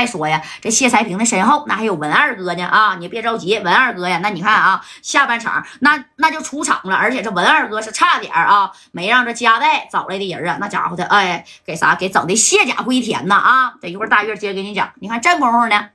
再说呀，这谢才平的身后那还有文二哥呢啊！你别着急，文二哥呀，那你看啊，下半场那那就出场了，而且这文二哥是差点啊，没让这夹带找来的人啊，那家伙的哎，给啥给整的卸甲归田呐啊！等一会儿大月接着给你讲，你看这功夫呢。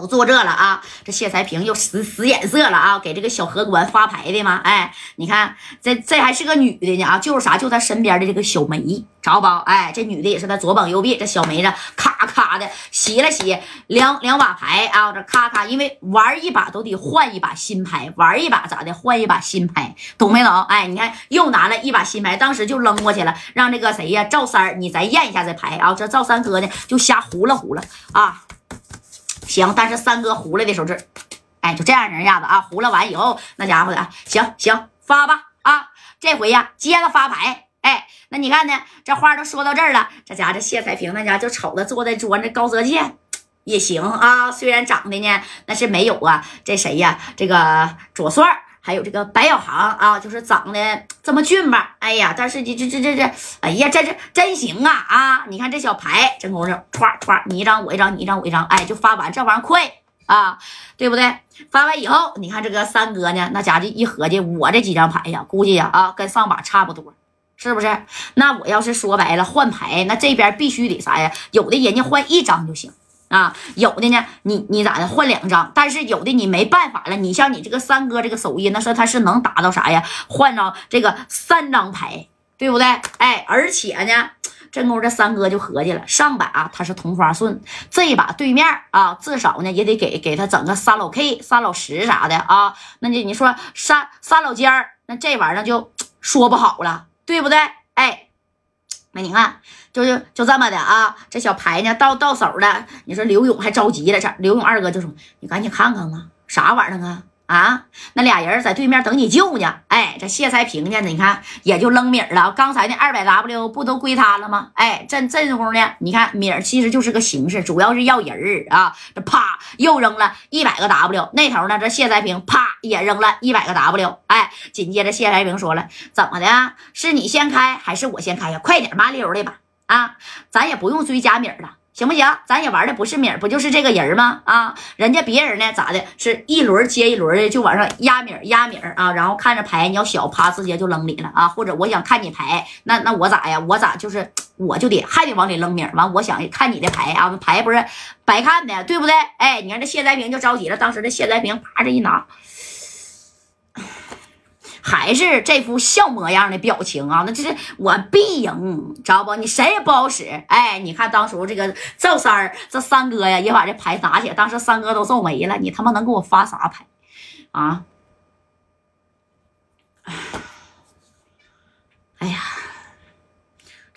都坐这了啊！这谢才平又使使眼色了啊！给这个小荷官发牌的吗？哎，你看这这还是个女的呢啊！就是啥？就他身边的这个小梅，知道不？哎，这女的也是他左膀右臂。这小梅子咔咔的洗了洗两两把牌啊！这咔咔，因为玩一把都得换一把新牌，玩一把咋的？换一把新牌，懂没懂？哎，你看又拿了一把新牌，当时就扔过去了，让这个谁呀？赵三儿，你再验一下这牌啊！这赵三哥呢，就瞎胡了胡了啊！行，但是三哥胡了的时候，这，哎，就这样人样子啊，胡了完以后，那家伙的，行行发吧啊，这回呀，接着发牌，哎，那你看呢，这话都说到这儿了，这家这谢彩萍那家就瞅着坐在桌上这高泽健也行啊，虽然长得呢那是没有啊，这谁呀，这个左帅。还有这个白小航啊，就是长得这么俊吧？哎呀，但是这这这这这，哎呀，这这真行啊啊！你看这小牌，真功夫，歘歘，你一张我一张，你一张我一张，哎，就发完，这玩意儿快啊，对不对？发完以后，你看这个三哥呢，那家伙一合计，我这几张牌呀，估计呀啊，跟上把差不多，是不是？那我要是说白了换牌，那这边必须得啥呀？有的人家换一张就行。啊，有的呢，你你咋的换两张？但是有的你没办法了。你像你这个三哥这个手艺，那说他是能达到啥呀？换着这个三张牌，对不对？哎，而且呢，这功这三哥就合计了，上把他是同花顺，这一把对面啊，至少呢也得给给他整个三老 K、三老十啥的啊。那你你说三三老尖儿，那这玩意儿就说不好了，对不对？哎，那你看。就是就这么的啊，这小牌呢到到手了，你说刘勇还着急了，这刘勇二哥就说：“你赶紧看看吧，啥玩意儿啊？啊，那俩人在对面等你救呢。”哎，这谢才平呢，你看也就扔米了。刚才那二百 W 不都归他了吗？哎，这这功夫呢，你看米儿其实就是个形式，主要是要人儿啊。这啪又扔了一百个 W，那头呢这谢才平啪也扔了一百个 W。哎，紧接着谢才平说了：“怎么的？是你先开还是我先开呀？快点麻溜的吧。”啊，咱也不用追加米了，行不行？咱也玩的不是米不就是这个人吗？啊，人家别人呢咋的？是一轮接一轮的就往上压米压米啊，然后看着牌你要小，啪直接就扔里了啊。或者我想看你牌，那那我咋呀？我咋就是我就得还得往里扔米完我想看你的牌啊，牌不是白看的，对不对？哎，你看这谢在平就着急了，当时这谢在平啪这一拿。还是这副笑模样的表情啊，那这是我必赢，知道不？你谁也不好使。哎，你看当初这个赵三儿，这三哥呀也把这牌拿起来，当时三哥都皱眉了，你他妈能给我发啥牌啊？哎呀！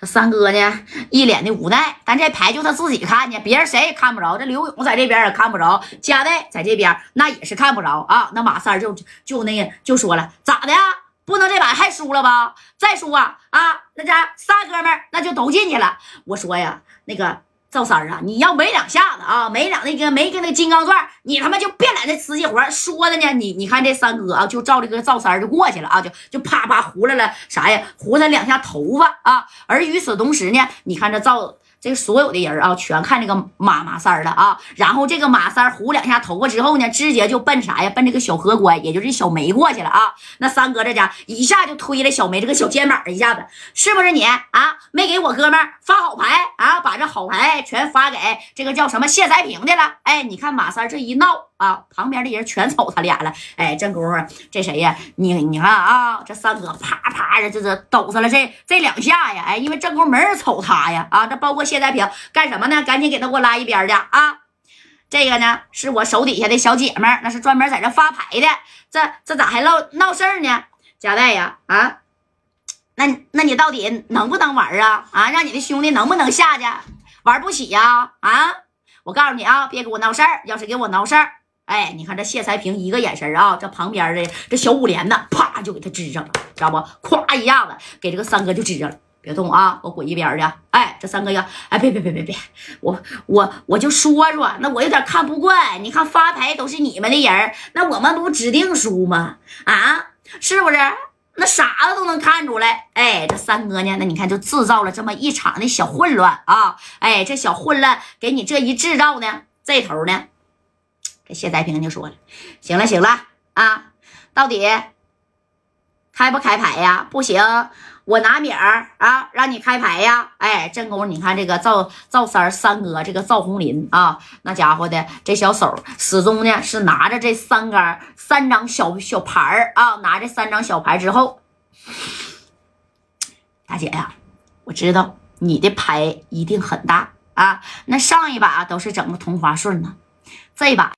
三哥呢，一脸的无奈，但这牌就他自己看见，别人谁也看不着。这刘勇在这边也看不着，加代在这边那也是看不着啊。那马三就就那个就说了，咋的呀？不能这把还输了吧？再输啊啊！那家仨哥们那就都进去了。我说呀，那个。赵三儿啊，你要没两下子啊，没两那个没跟那个金刚钻，你他妈就别来那瓷器活说的呢。你你看这三哥啊，就照这个赵三儿就过去了啊，就就啪啪胡来了啥呀？胡他两下头发啊。而与此同时呢，你看这赵。这所有的人啊，全看这个马马三儿了啊。然后这个马三儿糊两下头发之后呢，直接就奔啥呀？奔这个小荷官，也就是小梅过去了啊。那三哥这家一下就推了小梅这个小肩膀，一下子是不是你啊？没给我哥们发好牌啊？把这好牌全发给这个叫什么谢才平的了？哎，你看马三这一闹。啊，旁边的人全瞅他俩了。哎，这功夫，这谁呀？你你看啊，这三哥啪啪的，这是抖上了这这两下呀。哎，因为这功夫没人瞅他呀。啊，这包括谢在平干什么呢？赶紧给他给我拉一边去啊！这个呢，是我手底下的小姐们那是专门在这发牌的。这这咋还闹闹事儿呢？贾代呀，啊，那那你到底能不能玩啊？啊，让你的兄弟能不能下去？玩不起呀？啊，我告诉你啊，别给我闹事儿。要是给我闹事儿。哎，你看这谢才平一个眼神啊，这旁边的这小五连呢，啪就给他支上了，知道不？咵一下子给这个三哥就支上了，别动啊，我滚一边去。哎，这三哥呀，哎，别别别别别，我我我就说说，那我有点看不惯。你看发牌都是你们的人，那我们不指定输吗？啊，是不是？那傻子都能看出来。哎，这三哥呢，那你看就制造了这么一场的小混乱啊！哎，这小混乱给你这一制造呢，这头呢，这谢太平就说了：“行了，行了啊，到底开不开牌呀？不行。”我拿米儿啊，让你开牌呀！哎，正宫你看这个赵赵三三哥，这个赵红林啊，那家伙的这小手始终呢是拿着这三杆三张小小牌儿啊，拿着三张小牌之后，大姐呀，我知道你的牌一定很大啊。那上一把都是整个同花顺呢，这一把。